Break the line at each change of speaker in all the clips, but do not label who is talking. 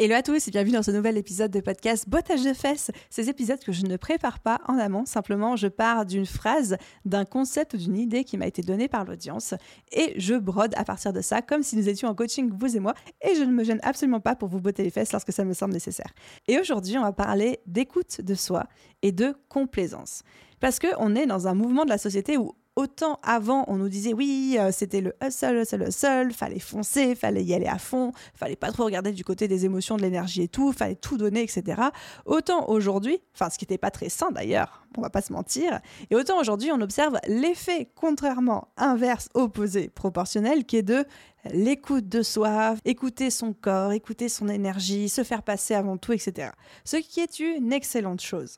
Hello à tous et bienvenue dans ce nouvel épisode de podcast Bottage de fesses. Ces épisodes que je ne prépare pas en amont, simplement je pars d'une phrase, d'un concept ou d'une idée qui m'a été donnée par l'audience et je brode à partir de ça comme si nous étions en coaching vous et moi et je ne me gêne absolument pas pour vous botter les fesses lorsque ça me semble nécessaire. Et aujourd'hui on va parler d'écoute de soi et de complaisance. Parce qu'on est dans un mouvement de la société où Autant avant, on nous disait oui, euh, c'était le hustle, hustle, hustle, fallait foncer, fallait y aller à fond, fallait pas trop regarder du côté des émotions, de l'énergie et tout, fallait tout donner, etc. Autant aujourd'hui, enfin ce qui n'était pas très sain d'ailleurs, on va pas se mentir, et autant aujourd'hui on observe l'effet contrairement inverse, opposé, proportionnel, qui est de l'écoute de soi, écouter son corps, écouter son énergie, se faire passer avant tout, etc. Ce qui est une excellente chose.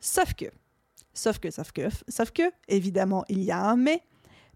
Sauf que Sauf que, sauf que, sauf que, évidemment, il y a un mais.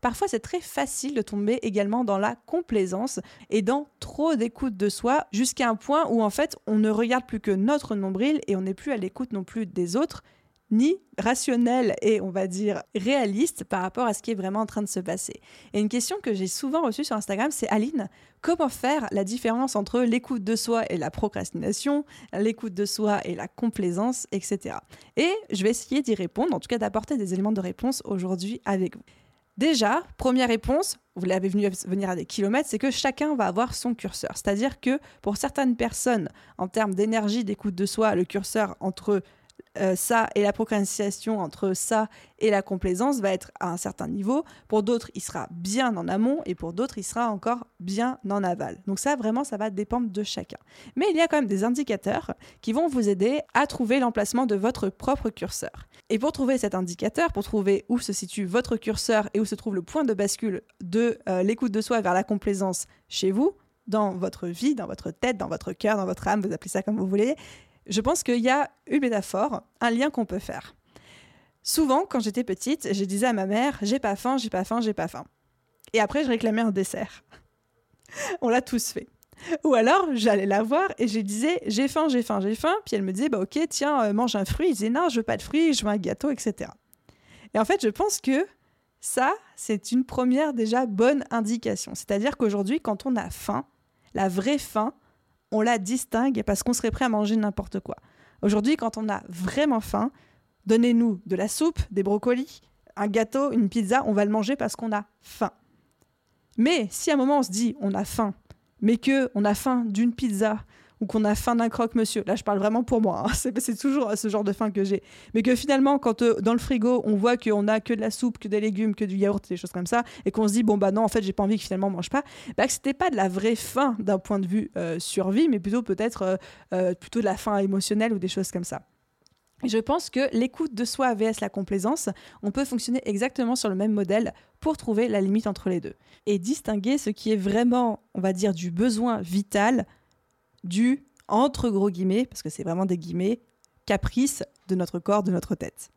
Parfois, c'est très facile de tomber également dans la complaisance et dans trop d'écoute de soi jusqu'à un point où en fait, on ne regarde plus que notre nombril et on n'est plus à l'écoute non plus des autres ni rationnel et on va dire réaliste par rapport à ce qui est vraiment en train de se passer. Et une question que j'ai souvent reçue sur Instagram, c'est Aline, comment faire la différence entre l'écoute de soi et la procrastination, l'écoute de soi et la complaisance, etc. Et je vais essayer d'y répondre, en tout cas d'apporter des éléments de réponse aujourd'hui avec vous. Déjà, première réponse, vous l'avez venu venir à des kilomètres, c'est que chacun va avoir son curseur. C'est-à-dire que pour certaines personnes, en termes d'énergie, d'écoute de soi, le curseur entre euh, ça et la procrastination entre ça et la complaisance va être à un certain niveau. Pour d'autres, il sera bien en amont et pour d'autres, il sera encore bien en aval. Donc ça, vraiment, ça va dépendre de chacun. Mais il y a quand même des indicateurs qui vont vous aider à trouver l'emplacement de votre propre curseur. Et pour trouver cet indicateur, pour trouver où se situe votre curseur et où se trouve le point de bascule de euh, l'écoute de soi vers la complaisance chez vous, dans votre vie, dans votre tête, dans votre cœur, dans votre âme, vous appelez ça comme vous voulez, je pense qu'il y a une métaphore, un lien qu'on peut faire. Souvent, quand j'étais petite, je disais à ma mère J'ai pas faim, j'ai pas faim, j'ai pas faim. Et après, je réclamais un dessert. On l'a tous fait. Ou alors, j'allais la voir et je disais J'ai faim, j'ai faim, j'ai faim. Puis elle me disait bah, Ok, tiens, euh, mange un fruit. Je disait Non, je veux pas de fruits, je veux un gâteau, etc. Et en fait, je pense que ça, c'est une première déjà bonne indication. C'est-à-dire qu'aujourd'hui, quand on a faim, la vraie faim, on la distingue parce qu'on serait prêt à manger n'importe quoi. Aujourd'hui, quand on a vraiment faim, donnez-nous de la soupe, des brocolis, un gâteau, une pizza, on va le manger parce qu'on a faim. Mais si à un moment on se dit on a faim, mais que on a faim d'une pizza ou qu'on a faim d'un croque-monsieur. Là, je parle vraiment pour moi. Hein. C'est toujours ce genre de faim que j'ai. Mais que finalement, quand euh, dans le frigo, on voit qu'on a que de la soupe, que des légumes, que du yaourt, des choses comme ça, et qu'on se dit, bon, bah non, en fait, j'ai pas envie que finalement on mange pas, bah, que c'était pas de la vraie faim d'un point de vue euh, survie, mais plutôt peut-être euh, plutôt de la faim émotionnelle ou des choses comme ça. Je pense que l'écoute de soi vs la complaisance, on peut fonctionner exactement sur le même modèle pour trouver la limite entre les deux et distinguer ce qui est vraiment, on va dire, du besoin vital du, entre gros guillemets, parce que c'est vraiment des guillemets, caprice de notre corps, de notre tête.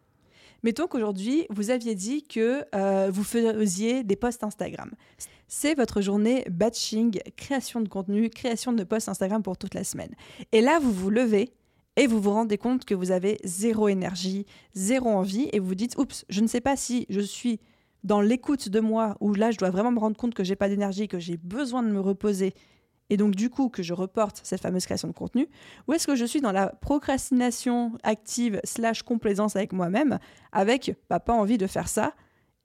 Mettons qu'aujourd'hui, vous aviez dit que euh, vous faisiez des posts Instagram. C'est votre journée batching, création de contenu, création de posts Instagram pour toute la semaine. Et là, vous vous levez et vous vous rendez compte que vous avez zéro énergie, zéro envie, et vous vous dites, oups, je ne sais pas si je suis dans l'écoute de moi, où là, je dois vraiment me rendre compte que j'ai pas d'énergie, que j'ai besoin de me reposer et donc du coup que je reporte cette fameuse création de contenu, ou est-ce que je suis dans la procrastination active slash complaisance avec moi-même, avec bah, pas envie de faire ça,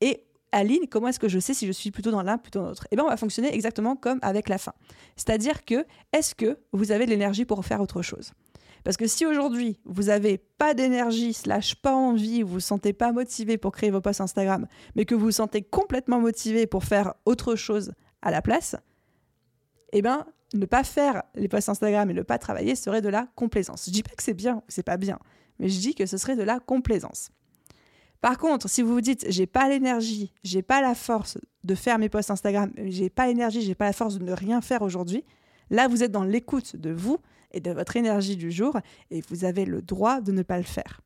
et Aline, comment est-ce que je sais si je suis plutôt dans l'un, plutôt dans l'autre? Eh bien, on va fonctionner exactement comme avec la fin. C'est-à-dire que, est-ce que vous avez de l'énergie pour faire autre chose? Parce que si aujourd'hui, vous n'avez pas d'énergie, slash pas envie, vous ne vous sentez pas motivé pour créer vos posts Instagram, mais que vous vous sentez complètement motivé pour faire autre chose à la place, eh bien, ne pas faire les posts Instagram et ne pas travailler serait de la complaisance. Je dis pas que c'est bien ou c'est pas bien, mais je dis que ce serait de la complaisance. Par contre, si vous vous dites j'ai pas l'énergie, j'ai pas la force de faire mes posts Instagram, j'ai pas l'énergie, j'ai pas la force de ne rien faire aujourd'hui, Là, vous êtes dans l'écoute de vous et de votre énergie du jour et vous avez le droit de ne pas le faire.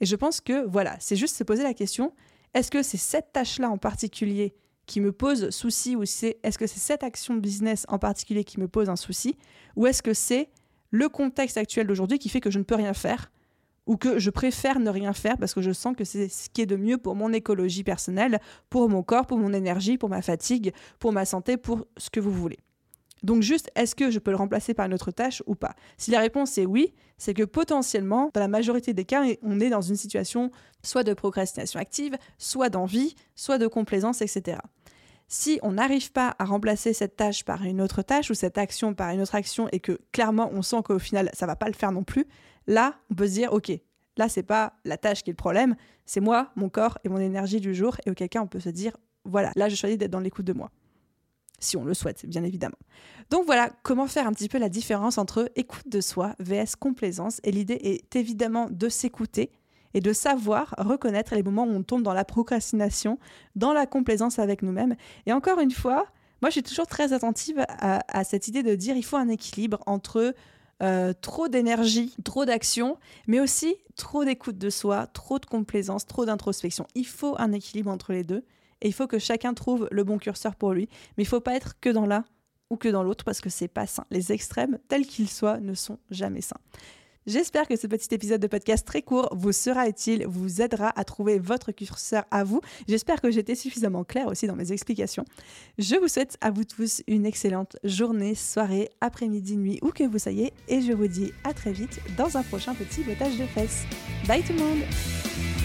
Et je pense que voilà, c'est juste se poser la question, est-ce que c'est cette tâche-là en particulier qui me pose souci ou c'est est-ce que c'est cette action business en particulier qui me pose un souci ou est-ce que c'est le contexte actuel d'aujourd'hui qui fait que je ne peux rien faire ou que je préfère ne rien faire parce que je sens que c'est ce qui est de mieux pour mon écologie personnelle, pour mon corps, pour mon énergie, pour ma fatigue, pour ma santé, pour ce que vous voulez. Donc juste, est-ce que je peux le remplacer par une autre tâche ou pas? Si la réponse est oui, c'est que potentiellement, dans la majorité des cas, on est dans une situation soit de procrastination active, soit d'envie, soit de complaisance, etc. Si on n'arrive pas à remplacer cette tâche par une autre tâche ou cette action par une autre action et que clairement on sent qu'au final ça va pas le faire non plus, là on peut se dire ok, là c'est pas la tâche qui est le problème, c'est moi, mon corps et mon énergie du jour et auquel cas on peut se dire voilà, là je choisis d'être dans l'écoute de moi si on le souhaite, bien évidemment. Donc voilà comment faire un petit peu la différence entre écoute de soi vs complaisance. Et l'idée est évidemment de s'écouter et de savoir reconnaître les moments où on tombe dans la procrastination, dans la complaisance avec nous-mêmes. Et encore une fois, moi je suis toujours très attentive à, cette idée de dire il faut un équilibre entre euh, trop d'énergie, trop d'action, mais aussi trop d'écoute de soi, trop de complaisance, trop d'introspection. Il faut un équilibre entre les deux. Il faut que chacun trouve le bon curseur pour lui. Mais il faut pas être que dans l'un ou que dans l'autre parce que c'est pas sain. Les extrêmes, tels qu'ils soient, ne sont jamais sains. J'espère que ce petit épisode de podcast très court vous sera utile, vous aidera à trouver votre curseur à vous. J'espère que j'étais suffisamment claire aussi dans mes explications. Je vous souhaite à vous tous une excellente journée, soirée, après-midi, nuit, où que vous soyez. Et je vous dis à très vite dans un prochain petit botage de fesses. Bye tout le monde